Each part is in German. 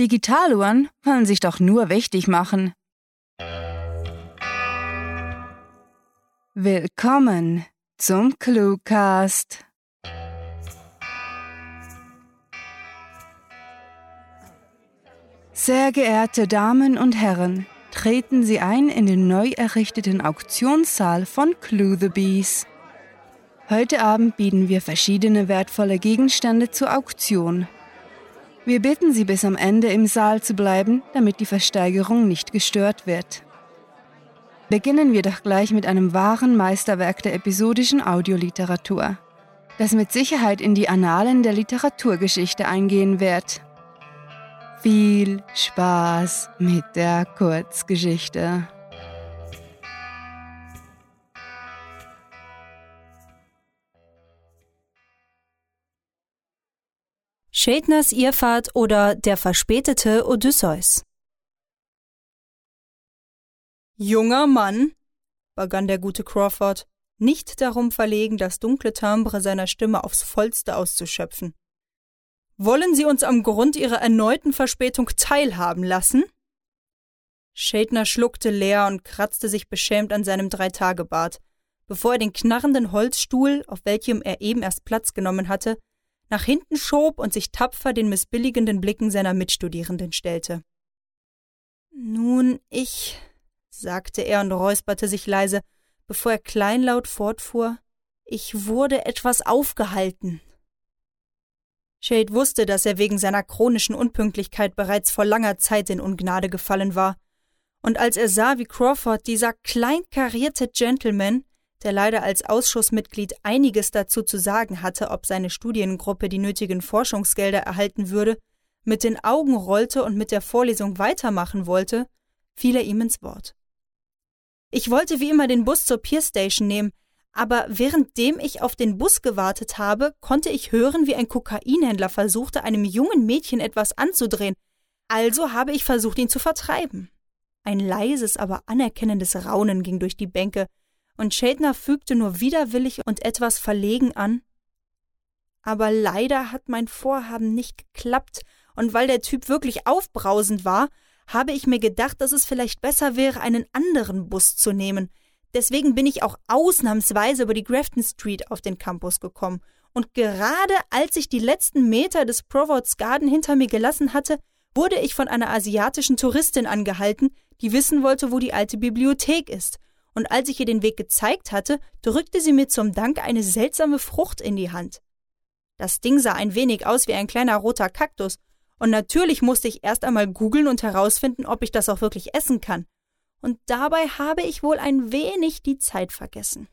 Digitaluhren wollen sich doch nur wichtig machen. Willkommen zum Cluecast. Sehr geehrte Damen und Herren, treten Sie ein in den neu errichteten Auktionssaal von Clue the Bees. Heute Abend bieten wir verschiedene wertvolle Gegenstände zur Auktion. Wir bitten Sie bis am Ende im Saal zu bleiben, damit die Versteigerung nicht gestört wird. Beginnen wir doch gleich mit einem wahren Meisterwerk der episodischen Audioliteratur, das mit Sicherheit in die Annalen der Literaturgeschichte eingehen wird. Viel Spaß mit der Kurzgeschichte. Schädners Irrfahrt oder der verspätete Odysseus. Junger Mann, begann der gute Crawford, nicht darum verlegen, das dunkle Timbre seiner Stimme aufs vollste auszuschöpfen. Wollen Sie uns am Grund Ihrer erneuten Verspätung teilhaben lassen? Schädner schluckte leer und kratzte sich beschämt an seinem Dreitagebart, bevor er den knarrenden Holzstuhl, auf welchem er eben erst Platz genommen hatte, nach hinten schob und sich tapfer den missbilligenden Blicken seiner Mitstudierenden stellte. Nun, ich, sagte er und räusperte sich leise, bevor er kleinlaut fortfuhr, ich wurde etwas aufgehalten. Shade wusste, dass er wegen seiner chronischen Unpünktlichkeit bereits vor langer Zeit in Ungnade gefallen war, und als er sah, wie Crawford, dieser kleinkarierte Gentleman, der leider als Ausschussmitglied einiges dazu zu sagen hatte, ob seine Studiengruppe die nötigen Forschungsgelder erhalten würde, mit den Augen rollte und mit der Vorlesung weitermachen wollte, fiel er ihm ins Wort. Ich wollte wie immer den Bus zur Pier Station nehmen, aber währenddem ich auf den Bus gewartet habe, konnte ich hören, wie ein Kokainhändler versuchte, einem jungen Mädchen etwas anzudrehen. Also habe ich versucht, ihn zu vertreiben. Ein leises, aber anerkennendes Raunen ging durch die Bänke, und Schädner fügte nur widerwillig und etwas verlegen an. Aber leider hat mein Vorhaben nicht geklappt, und weil der Typ wirklich aufbrausend war, habe ich mir gedacht, dass es vielleicht besser wäre, einen anderen Bus zu nehmen. Deswegen bin ich auch ausnahmsweise über die Grafton Street auf den Campus gekommen. Und gerade als ich die letzten Meter des Provost Garden hinter mir gelassen hatte, wurde ich von einer asiatischen Touristin angehalten, die wissen wollte, wo die alte Bibliothek ist und als ich ihr den Weg gezeigt hatte, drückte sie mir zum Dank eine seltsame Frucht in die Hand. Das Ding sah ein wenig aus wie ein kleiner roter Kaktus, und natürlich musste ich erst einmal googeln und herausfinden, ob ich das auch wirklich essen kann. Und dabei habe ich wohl ein wenig die Zeit vergessen.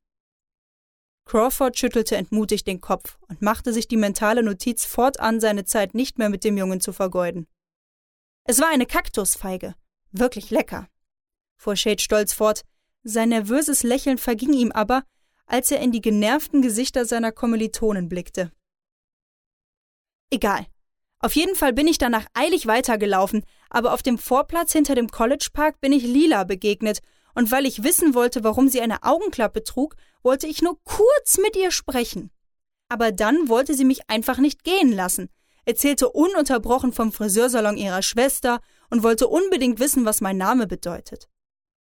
Crawford schüttelte entmutigt den Kopf und machte sich die mentale Notiz fortan, seine Zeit nicht mehr mit dem Jungen zu vergeuden. Es war eine Kaktusfeige. Wirklich lecker. Fuhr Shade stolz fort, sein nervöses Lächeln verging ihm aber, als er in die genervten Gesichter seiner Kommilitonen blickte. Egal. Auf jeden Fall bin ich danach eilig weitergelaufen, aber auf dem Vorplatz hinter dem College Park bin ich Lila begegnet, und weil ich wissen wollte, warum sie eine Augenklappe trug, wollte ich nur kurz mit ihr sprechen. Aber dann wollte sie mich einfach nicht gehen lassen, erzählte ununterbrochen vom Friseursalon ihrer Schwester und wollte unbedingt wissen, was mein Name bedeutet.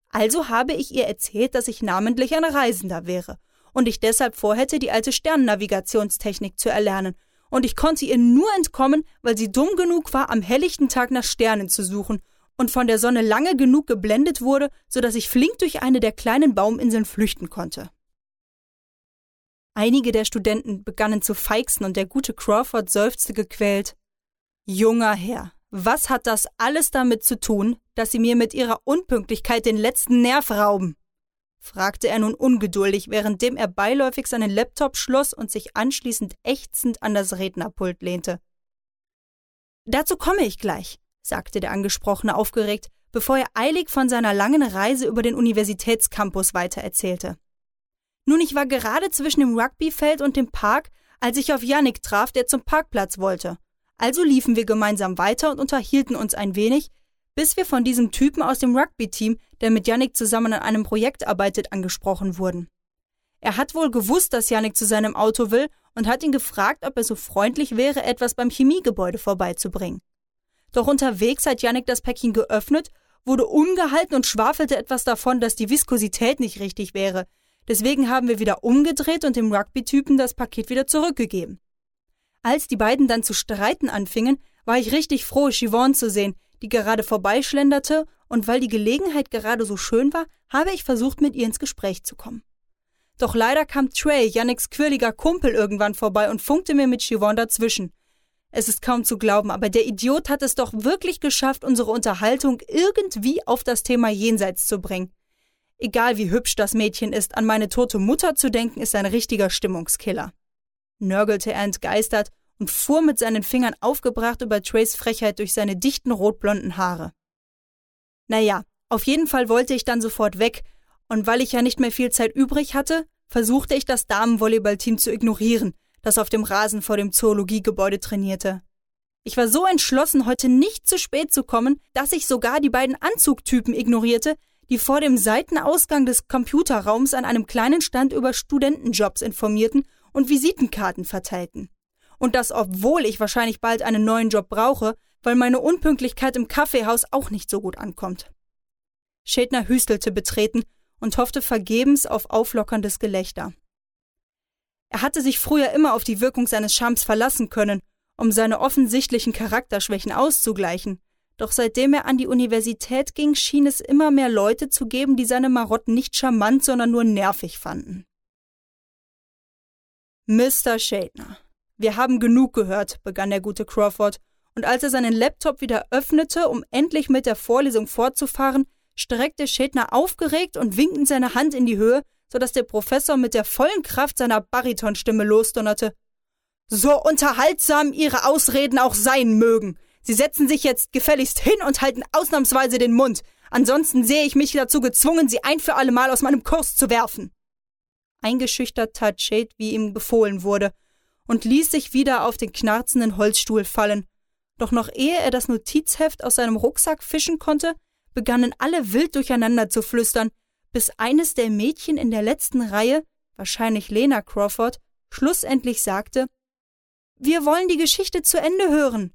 Also habe ich ihr erzählt, dass ich namentlich ein Reisender wäre und ich deshalb vorhätte, die alte Sternennavigationstechnik zu erlernen, und ich konnte ihr nur entkommen, weil sie dumm genug war, am helllichten Tag nach Sternen zu suchen und von der Sonne lange genug geblendet wurde, so dass ich flink durch eine der kleinen Bauminseln flüchten konnte. Einige der Studenten begannen zu feixen und der gute Crawford seufzte gequält. Junger Herr, was hat das alles damit zu tun, dass Sie mir mit Ihrer Unpünktlichkeit den letzten Nerv rauben? fragte er nun ungeduldig, währenddem er beiläufig seinen Laptop schloss und sich anschließend ächzend an das Rednerpult lehnte. Dazu komme ich gleich, sagte der Angesprochene aufgeregt, bevor er eilig von seiner langen Reise über den Universitätscampus weitererzählte. Nun, ich war gerade zwischen dem Rugbyfeld und dem Park, als ich auf Yannick traf, der zum Parkplatz wollte. Also liefen wir gemeinsam weiter und unterhielten uns ein wenig, bis wir von diesem Typen aus dem Rugby-Team, der mit Yannick zusammen an einem Projekt arbeitet, angesprochen wurden. Er hat wohl gewusst, dass Yannick zu seinem Auto will und hat ihn gefragt, ob er so freundlich wäre, etwas beim Chemiegebäude vorbeizubringen. Doch unterwegs hat Yannick das Päckchen geöffnet, wurde ungehalten und schwafelte etwas davon, dass die Viskosität nicht richtig wäre. Deswegen haben wir wieder umgedreht und dem Rugby-Typen das Paket wieder zurückgegeben. Als die beiden dann zu streiten anfingen, war ich richtig froh, Chivonne zu sehen, die gerade vorbeischlenderte, und weil die Gelegenheit gerade so schön war, habe ich versucht, mit ihr ins Gespräch zu kommen. Doch leider kam Trey, Yannicks quirliger Kumpel, irgendwann vorbei und funkte mir mit Chivonne dazwischen. Es ist kaum zu glauben, aber der Idiot hat es doch wirklich geschafft, unsere Unterhaltung irgendwie auf das Thema Jenseits zu bringen. Egal wie hübsch das Mädchen ist, an meine tote Mutter zu denken, ist ein richtiger Stimmungskiller. Nörgelte er entgeistert und fuhr mit seinen Fingern aufgebracht über Trays Frechheit durch seine dichten rotblonden Haare. Naja, auf jeden Fall wollte ich dann sofort weg, und weil ich ja nicht mehr viel Zeit übrig hatte, versuchte ich das Damenvolleyballteam zu ignorieren, das auf dem Rasen vor dem Zoologiegebäude trainierte. Ich war so entschlossen, heute nicht zu spät zu kommen, dass ich sogar die beiden Anzugtypen ignorierte, die vor dem Seitenausgang des Computerraums an einem kleinen Stand über Studentenjobs informierten und Visitenkarten verteilten. Und das, obwohl ich wahrscheinlich bald einen neuen Job brauche, weil meine Unpünktlichkeit im Kaffeehaus auch nicht so gut ankommt. Schädner hüstelte betreten und hoffte vergebens auf auflockerndes Gelächter. Er hatte sich früher immer auf die Wirkung seines Charmes verlassen können, um seine offensichtlichen Charakterschwächen auszugleichen, doch seitdem er an die Universität ging, schien es immer mehr Leute zu geben, die seine Marotten nicht charmant, sondern nur nervig fanden. Mr. Shadner, wir haben genug gehört, begann der gute Crawford, und als er seinen Laptop wieder öffnete, um endlich mit der Vorlesung fortzufahren, streckte Schädner aufgeregt und winkend seine Hand in die Höhe, sodass der Professor mit der vollen Kraft seiner Baritonstimme losdonnerte. So unterhaltsam Ihre Ausreden auch sein mögen. Sie setzen sich jetzt gefälligst hin und halten ausnahmsweise den Mund. Ansonsten sehe ich mich dazu gezwungen, Sie ein für alle Mal aus meinem Kurs zu werfen. Eingeschüchtert tat Shade, wie ihm befohlen wurde, und ließ sich wieder auf den knarzenden Holzstuhl fallen. Doch noch ehe er das Notizheft aus seinem Rucksack fischen konnte, begannen alle wild durcheinander zu flüstern, bis eines der Mädchen in der letzten Reihe, wahrscheinlich Lena Crawford, schlussendlich sagte Wir wollen die Geschichte zu Ende hören.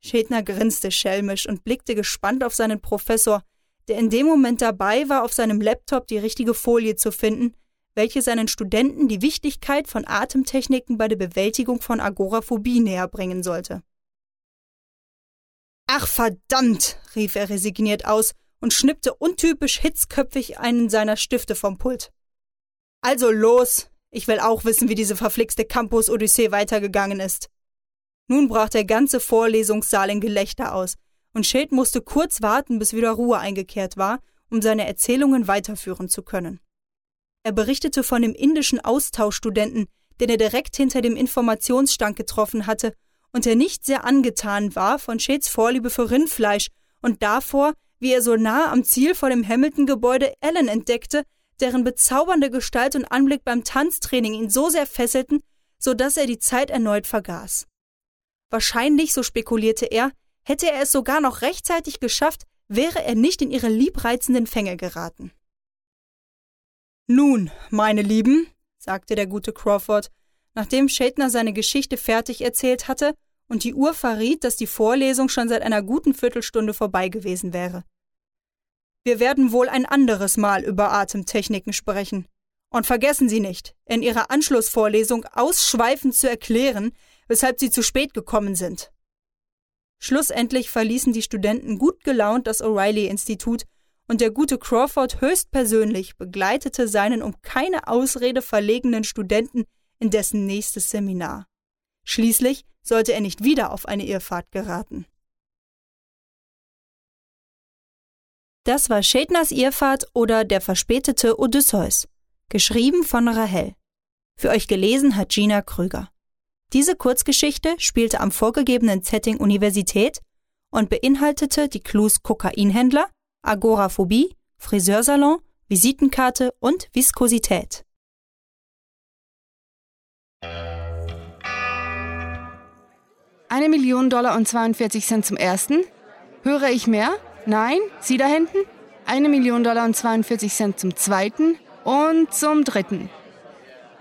Schädner grinste schelmisch und blickte gespannt auf seinen Professor, der in dem Moment dabei war, auf seinem Laptop die richtige Folie zu finden, welche seinen Studenten die Wichtigkeit von Atemtechniken bei der Bewältigung von Agoraphobie näherbringen sollte. Ach verdammt, rief er resigniert aus und schnippte untypisch hitzköpfig einen seiner Stifte vom Pult. Also los, ich will auch wissen, wie diese verflixte Campus-Odyssee weitergegangen ist. Nun brach der ganze Vorlesungssaal in Gelächter aus, und Schild musste kurz warten, bis wieder Ruhe eingekehrt war, um seine Erzählungen weiterführen zu können. Er berichtete von dem indischen Austauschstudenten, den er direkt hinter dem Informationsstand getroffen hatte und der nicht sehr angetan war von Shades Vorliebe für Rindfleisch und davor, wie er so nah am Ziel vor dem Hamilton-Gebäude Ellen entdeckte, deren bezaubernde Gestalt und Anblick beim Tanztraining ihn so sehr fesselten, so dass er die Zeit erneut vergaß. Wahrscheinlich, so spekulierte er, hätte er es sogar noch rechtzeitig geschafft, wäre er nicht in ihre liebreizenden Fänge geraten. Nun, meine Lieben, sagte der gute Crawford, nachdem Schädner seine Geschichte fertig erzählt hatte und die Uhr verriet, dass die Vorlesung schon seit einer guten Viertelstunde vorbei gewesen wäre. Wir werden wohl ein anderes Mal über Atemtechniken sprechen. Und vergessen Sie nicht, in Ihrer Anschlussvorlesung ausschweifend zu erklären, weshalb Sie zu spät gekommen sind. Schlussendlich verließen die Studenten gut gelaunt das O'Reilly-Institut und der gute Crawford höchstpersönlich begleitete seinen um keine Ausrede verlegenen Studenten in dessen nächstes Seminar. Schließlich sollte er nicht wieder auf eine Irrfahrt geraten. Das war Schädners Irrfahrt oder Der verspätete Odysseus, geschrieben von Rahel. Für euch gelesen hat Gina Krüger. Diese Kurzgeschichte spielte am vorgegebenen Setting Universität und beinhaltete die Clues Kokainhändler, Agoraphobie, Friseursalon, Visitenkarte und Viskosität. Eine Million Dollar und 42 Cent zum ersten. Höre ich mehr? Nein? Sie da hinten? Eine Million Dollar und 42 Cent zum zweiten und zum dritten.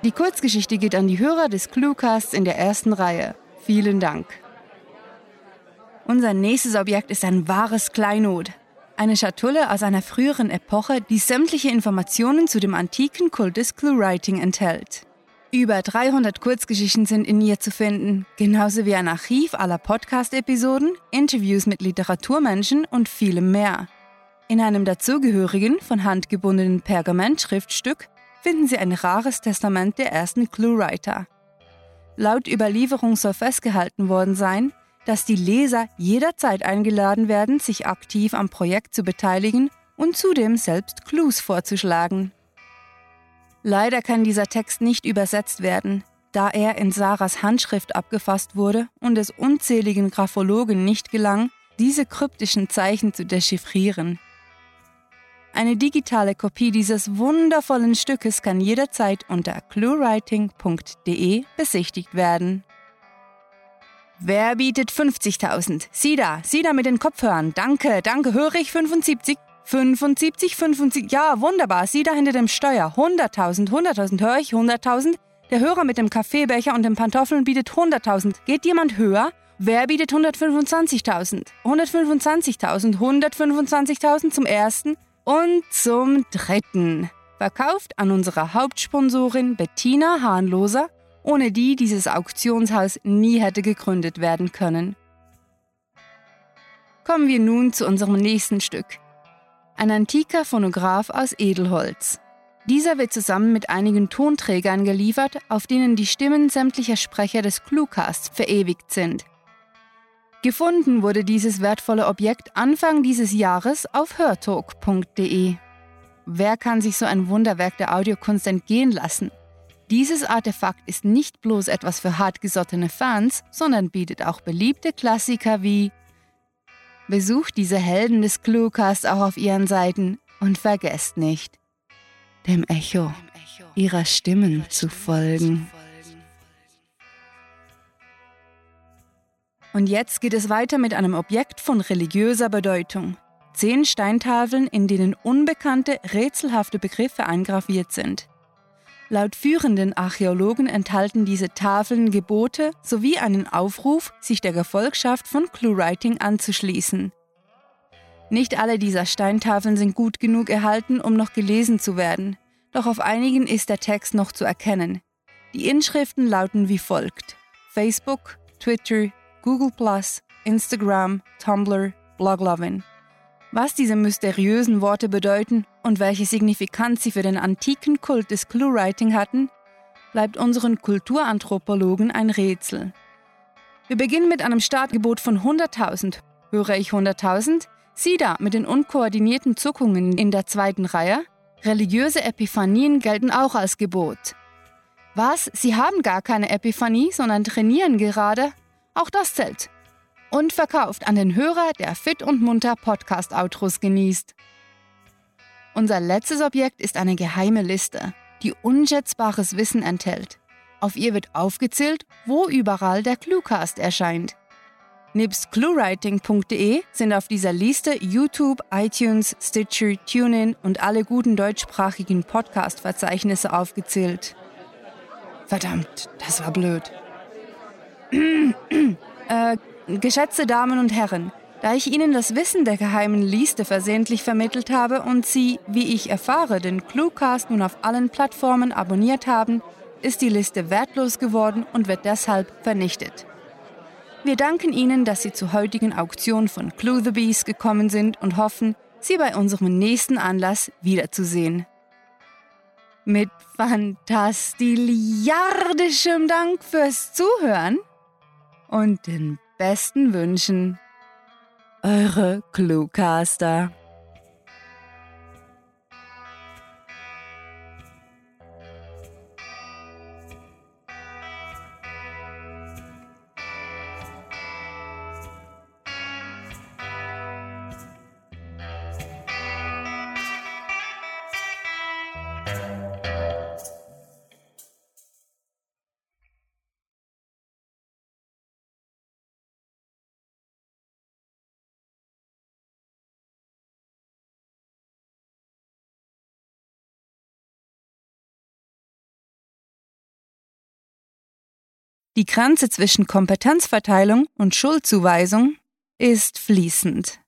Die Kurzgeschichte geht an die Hörer des Cluecasts in der ersten Reihe. Vielen Dank. Unser nächstes Objekt ist ein wahres Kleinod. Eine Schatulle aus einer früheren Epoche, die sämtliche Informationen zu dem antiken Kult des Clue-Writing enthält. Über 300 Kurzgeschichten sind in ihr zu finden, genauso wie ein Archiv aller Podcast-Episoden, Interviews mit Literaturmenschen und vielem mehr. In einem dazugehörigen, von Hand gebundenen Pergamentschriftstück finden Sie ein rares Testament der ersten Clue-Writer. Laut Überlieferung soll festgehalten worden sein, dass die Leser jederzeit eingeladen werden, sich aktiv am Projekt zu beteiligen und zudem selbst Clues vorzuschlagen. Leider kann dieser Text nicht übersetzt werden, da er in Sarahs Handschrift abgefasst wurde und es unzähligen Graphologen nicht gelang, diese kryptischen Zeichen zu dechiffrieren. Eine digitale Kopie dieses wundervollen Stückes kann jederzeit unter cluewriting.de besichtigt werden. Wer bietet 50.000? Sie da, Sie da mit den Kopfhörern. Danke, danke, höre ich 75? 75, 75, ja, wunderbar. Sie da hinter dem Steuer. 100.000, 100.000, höre ich 100.000? Der Hörer mit dem Kaffeebecher und den Pantoffeln bietet 100.000. Geht jemand höher? Wer bietet 125.000? 125.000, 125.000 zum ersten und zum dritten. Verkauft an unsere Hauptsponsorin Bettina Hahnloser ohne die dieses Auktionshaus nie hätte gegründet werden können. Kommen wir nun zu unserem nächsten Stück. Ein antiker Phonograph aus Edelholz. Dieser wird zusammen mit einigen Tonträgern geliefert, auf denen die Stimmen sämtlicher Sprecher des Cluecasts verewigt sind. Gefunden wurde dieses wertvolle Objekt Anfang dieses Jahres auf hörtalk.de. Wer kann sich so ein Wunderwerk der Audiokunst entgehen lassen? Dieses Artefakt ist nicht bloß etwas für hartgesottene Fans, sondern bietet auch beliebte Klassiker wie Besucht diese Helden des Cluecast auch auf ihren Seiten und vergesst nicht, dem Echo ihrer Stimmen zu folgen. Und jetzt geht es weiter mit einem Objekt von religiöser Bedeutung. Zehn Steintafeln, in denen unbekannte, rätselhafte Begriffe eingraviert sind. Laut führenden Archäologen enthalten diese Tafeln Gebote sowie einen Aufruf, sich der Gefolgschaft von ClueWriting anzuschließen. Nicht alle dieser Steintafeln sind gut genug erhalten, um noch gelesen zu werden, doch auf einigen ist der Text noch zu erkennen. Die Inschriften lauten wie folgt: Facebook, Twitter, Google, Instagram, Tumblr, Bloglovin. Was diese mysteriösen Worte bedeuten und welche Signifikanz sie für den antiken Kult des Clue-Writing hatten, bleibt unseren Kulturanthropologen ein Rätsel. Wir beginnen mit einem Startgebot von 100.000. Höre ich 100.000? Sie da mit den unkoordinierten Zuckungen in der zweiten Reihe? Religiöse Epiphanien gelten auch als Gebot. Was? Sie haben gar keine Epiphanie, sondern trainieren gerade? Auch das zählt und verkauft an den Hörer, der fit und munter Podcast-Outros genießt. Unser letztes Objekt ist eine geheime Liste, die unschätzbares Wissen enthält. Auf ihr wird aufgezählt, wo überall der Cluecast erscheint. Nebst cluewriting.de sind auf dieser Liste YouTube, iTunes, Stitcher, TuneIn und alle guten deutschsprachigen Podcast-Verzeichnisse aufgezählt. Verdammt, das war blöd. äh, Geschätzte Damen und Herren, da ich Ihnen das Wissen der geheimen Liste versehentlich vermittelt habe und Sie, wie ich erfahre, den Cluecast nun auf allen Plattformen abonniert haben, ist die Liste wertlos geworden und wird deshalb vernichtet. Wir danken Ihnen, dass Sie zur heutigen Auktion von Clue the Bees gekommen sind und hoffen, Sie bei unserem nächsten Anlass wiederzusehen. Mit fantastiliardischem Dank fürs Zuhören und den besten Wünschen. Eure Cluecaster. Die Grenze zwischen Kompetenzverteilung und Schuldzuweisung ist fließend.